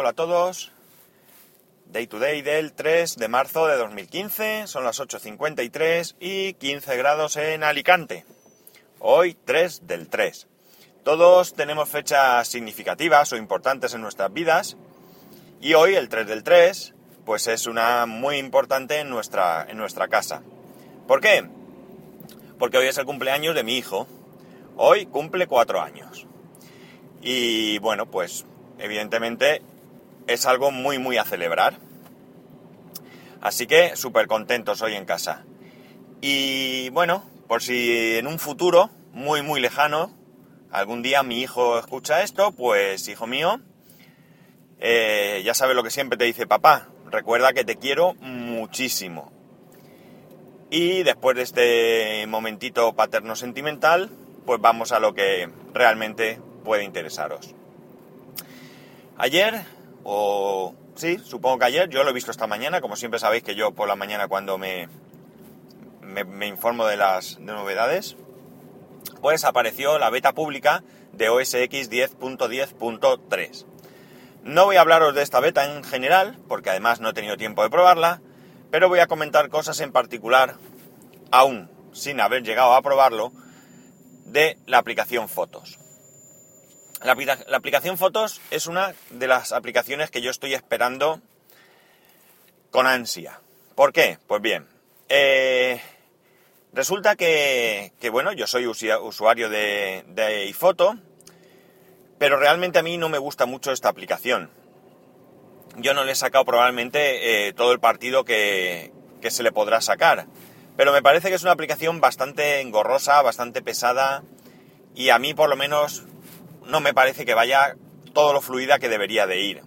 Hola a todos. Day to day del 3 de marzo de 2015. Son las 8.53 y 15 grados en Alicante. Hoy 3 del 3. Todos tenemos fechas significativas o importantes en nuestras vidas. Y hoy, el 3 del 3, pues es una muy importante en nuestra, en nuestra casa. ¿Por qué? Porque hoy es el cumpleaños de mi hijo. Hoy cumple 4 años. Y bueno, pues evidentemente es algo muy muy a celebrar. Así que súper contentos hoy en casa. Y bueno, por si en un futuro muy muy lejano, algún día mi hijo escucha esto, pues hijo mío, eh, ya sabe lo que siempre te dice papá, recuerda que te quiero muchísimo. Y después de este momentito paterno sentimental, pues vamos a lo que realmente puede interesaros. Ayer, o sí, supongo que ayer, yo lo he visto esta mañana, como siempre sabéis que yo por la mañana cuando me, me, informo de las novedades, pues apareció la beta pública de OS X 10.10.3. No voy a hablaros de esta beta en general, porque además no he tenido tiempo de probarla, pero voy a comentar cosas en particular, aún sin haber llegado a probarlo, de la aplicación Fotos. La, aplicación Fotos es una de las aplicaciones que yo estoy esperando con ansia. ¿Por qué? Pues bien, eh, resulta que, bueno, yo soy usuario de, de iPhoto, pero realmente a mí no me gusta mucho esta aplicación. Yo no le he sacado probablemente eh, todo el partido que, que se le podrá sacar, pero me parece que es una aplicación bastante engorrosa, bastante pesada, y a mí por lo menos no me parece que vaya todo lo fluida que debería de ir.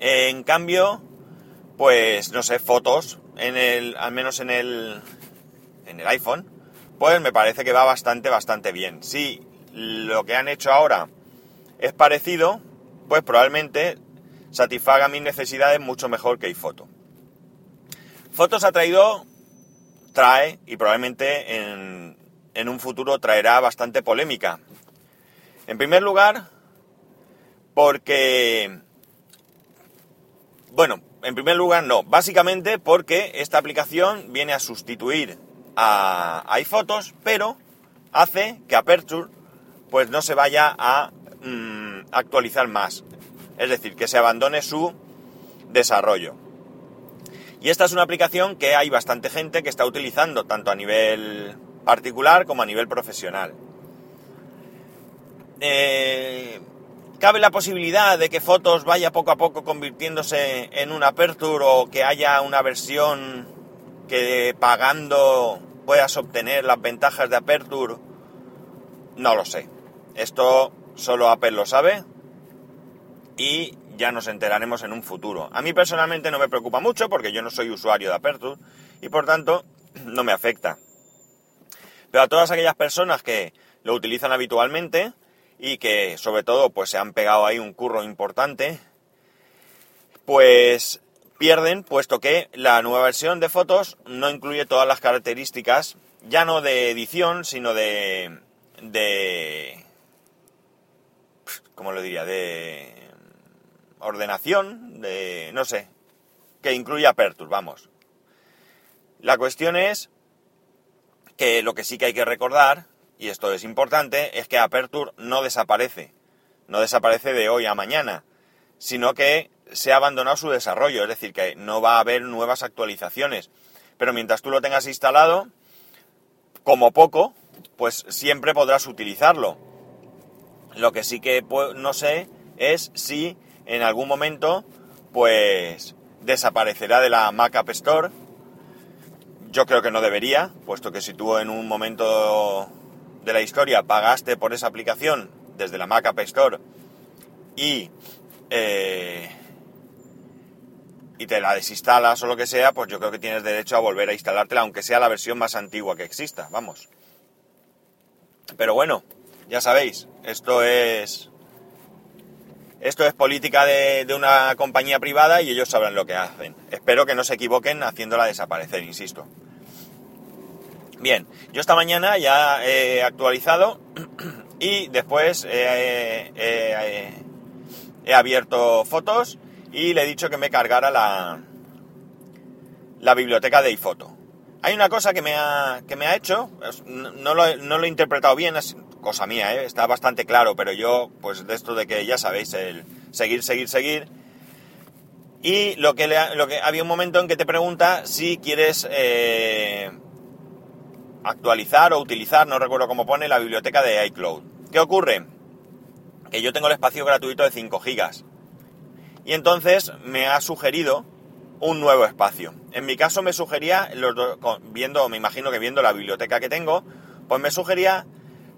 En cambio, pues no sé, fotos, en el, al menos en el, en el iPhone, pues me parece que va bastante, bastante bien. Si lo que han hecho ahora es parecido, pues probablemente satisfaga mis necesidades mucho mejor que iPhoto. Fotos ha traído, trae y probablemente en, en un futuro traerá bastante polémica. En primer lugar, porque... Bueno, en primer lugar no, básicamente porque esta aplicación viene a sustituir a, iPhotos, pero hace que Aperture pues no se vaya a mm, actualizar más. Es decir, que se abandone su desarrollo. Y esta es una aplicación que hay bastante gente que está utilizando, tanto a nivel particular como a nivel profesional. Eh, ¿Cabe la posibilidad de que Fotos vaya poco a poco convirtiéndose en un Aperture o que haya una versión que pagando puedas obtener las ventajas de Aperture? No lo sé. Esto solo Apple lo sabe y ya nos enteraremos en un futuro. A mí personalmente no me preocupa mucho porque yo no soy usuario de Aperture y por tanto no me afecta. Pero a todas aquellas personas que lo utilizan habitualmente, y que sobre todo pues se han pegado ahí un curro importante, pues pierden puesto que la nueva versión de fotos no incluye todas las características, ya no de edición, sino de... de ¿cómo lo diría? De ordenación, de... no sé, que incluye Aperture, vamos. La cuestión es que lo que sí que hay que recordar y esto es importante, es que Aperture no desaparece. No desaparece de hoy a mañana, sino que se ha abandonado su desarrollo, es decir, que no va a haber nuevas actualizaciones. Pero mientras tú lo tengas instalado, como poco, pues siempre podrás utilizarlo. Lo que sí que no sé es si en algún momento, pues desaparecerá de la Mac App Store. Yo creo que no debería, puesto que si tú en un momento de la historia pagaste por esa aplicación desde la Mac App Store y, eh, y te la desinstalas o lo que sea, pues yo creo que tienes derecho a volver a instalártela, aunque sea la versión más antigua que exista, vamos. Pero bueno, ya sabéis, esto es... Esto es política de, de una compañía privada y ellos sabrán lo que hacen. Espero que no se equivoquen haciéndola desaparecer, insisto. Bien, yo esta mañana ya he actualizado y después he abierto fotos y le he dicho que me cargara la, la biblioteca de iPhoto. Hay una cosa que me ha, que me ha hecho, no lo, no lo he interpretado bien, es cosa mía, ¿eh? está bastante claro, pero yo, pues de esto de que ya sabéis, el seguir, seguir, seguir. Y lo que, le, lo que había un momento en que te pregunta si quieres eh, actualizar o utilizar, no recuerdo cómo pone, la biblioteca de iCloud. ¿Qué ocurre? Que yo tengo el espacio gratuito de 5 gigas. Y entonces me ha sugerido un nuevo espacio. En mi caso me sugería, viendo, me imagino que viendo la biblioteca que tengo, pues me sugería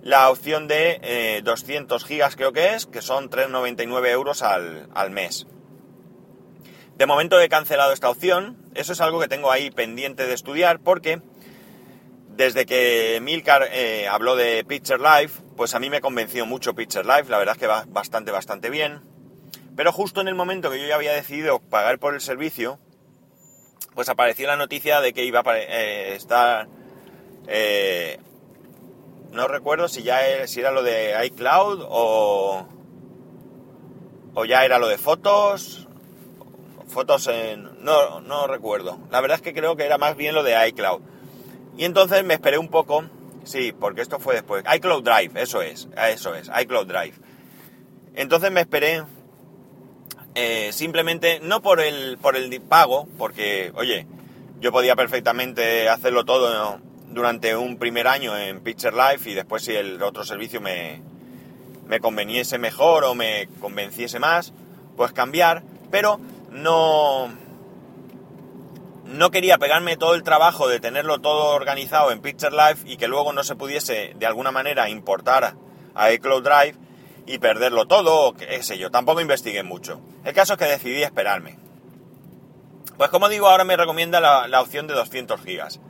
la opción de 200 eh, gigas creo que es, que son 3,99 euros al, al mes. De momento he cancelado esta opción, eso es algo que tengo ahí pendiente de estudiar porque desde que Milcar eh, habló de Picture Life, pues a mí me convenció mucho Picture Life, la verdad es que va bastante, bastante bien. Pero justo en el momento que yo ya había decidido pagar por el servicio, pues apareció la noticia de que iba a eh, estar... Eh, no recuerdo si ya era, si era lo de iCloud o, o ya era lo de fotos. Fotos en... No, no recuerdo. La verdad es que creo que era más bien lo de iCloud y entonces me esperé un poco, sí, porque esto fue después. iCloud Drive, eso es, eso es, iCloud Drive. Entonces me esperé eh, simplemente, no por el, por el pago, porque, oye, yo podía perfectamente hacerlo todo durante un primer año en Picture Life y después si el otro servicio me, me conveniese mejor o me convenciese más, pues cambiar, pero no no quería pegarme todo el trabajo de tenerlo todo organizado en Picture Life y que luego no se pudiese de alguna manera importar a iCloud Drive y perderlo todo, o qué sé yo, tampoco investigué mucho. El caso es que decidí esperarme. Pues como digo, ahora me recomienda la, opción de 200 gigas.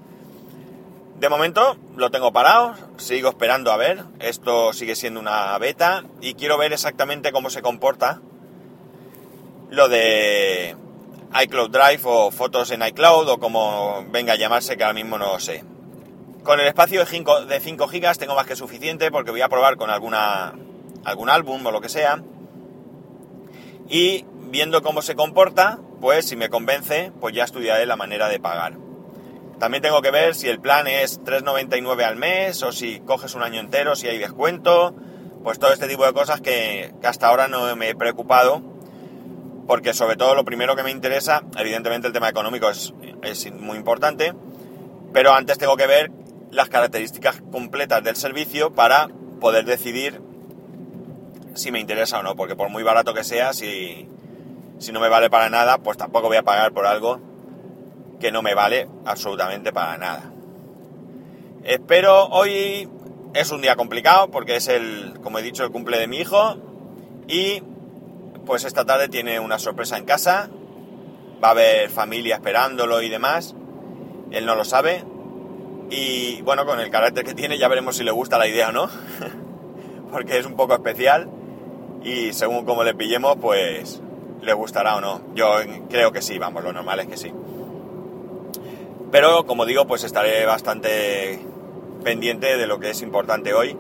De momento lo tengo parado, sigo esperando a ver, esto sigue siendo una beta y quiero ver exactamente cómo se comporta lo de iCloud Drive o fotos en iCloud o como venga a llamarse que ahora mismo no lo sé. Con el espacio de 5, de 5 GB tengo más que suficiente porque voy a probar con alguna, algún álbum o lo que sea. Y viendo cómo se comporta, pues si me convence, pues ya estudiaré la manera de pagar. También tengo que ver si el plan es 3,99 al mes o si coges un año entero, si hay descuento. Pues todo este tipo de cosas que, que hasta ahora no me he preocupado porque sobre todo lo primero que me interesa, evidentemente el tema económico es, muy importante, pero antes tengo que ver las características completas del servicio para poder decidir si me interesa o no, porque por muy barato que sea, si, si no me vale para nada, pues tampoco voy a pagar por algo que no me vale absolutamente para nada. Espero hoy es un día complicado porque es el, como he dicho, el cumple de mi hijo y pues esta tarde tiene una sorpresa en casa, va a haber familia esperándolo y demás, él no lo sabe, y bueno, con el carácter que tiene ya veremos si le gusta la idea o no, porque es un poco especial. Y según como le pillemos, pues le gustará o no. Yo creo que sí, vamos, lo normal es que sí. Pero como digo, pues estaré bastante pendiente de lo que es importante hoy.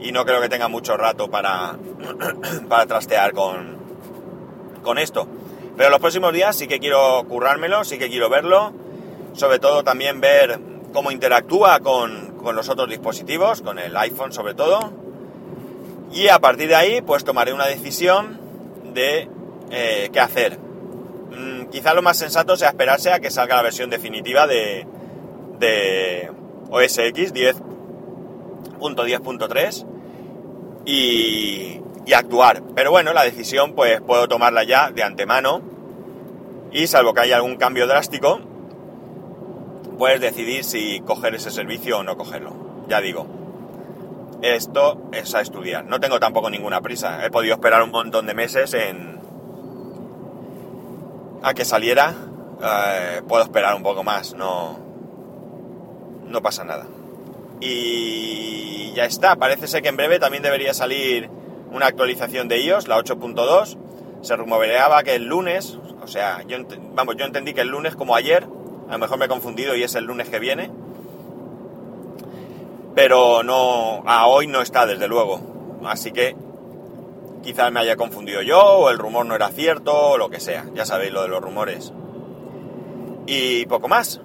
Y no creo que tenga mucho rato para, para trastear con, con esto. Pero los próximos días sí que quiero currármelo, sí que quiero verlo, sobre todo también ver cómo interactúa con, los otros dispositivos, con el iPhone sobre todo. Y a partir de ahí, pues tomaré una decisión de eh, qué hacer. Mm, quizá lo más sensato sea esperarse a que salga la versión definitiva de, de OS X 10.10.3 y, y actuar. Pero bueno, la decisión pues puedo tomarla ya de antemano y salvo que haya algún cambio drástico, pues decidir si coger ese servicio o no cogerlo. Ya digo, esto es a estudiar. No tengo tampoco ninguna prisa. He podido esperar un montón de meses en a que saliera. Eh, puedo esperar un poco más. No, no pasa nada. Y ya está. Parece ser que en breve también debería salir una actualización de iOS, la 8.2. Se rumoreaba que el lunes, o sea, yo, vamos, yo entendí que el lunes como ayer, a lo mejor me he confundido y es el lunes que viene. Pero no, a hoy no está, desde luego. Así que quizás me haya confundido yo, o el rumor no era cierto, o lo que sea. Ya sabéis lo de los rumores. Y poco más.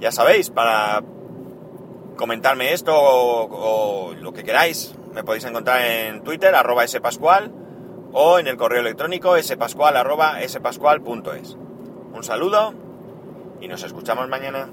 Ya sabéis, para comentarme esto o, lo que queráis, me podéis encontrar en Twitter, arroba spascual, o en el correo electrónico spascual. Un saludo y nos escuchamos mañana.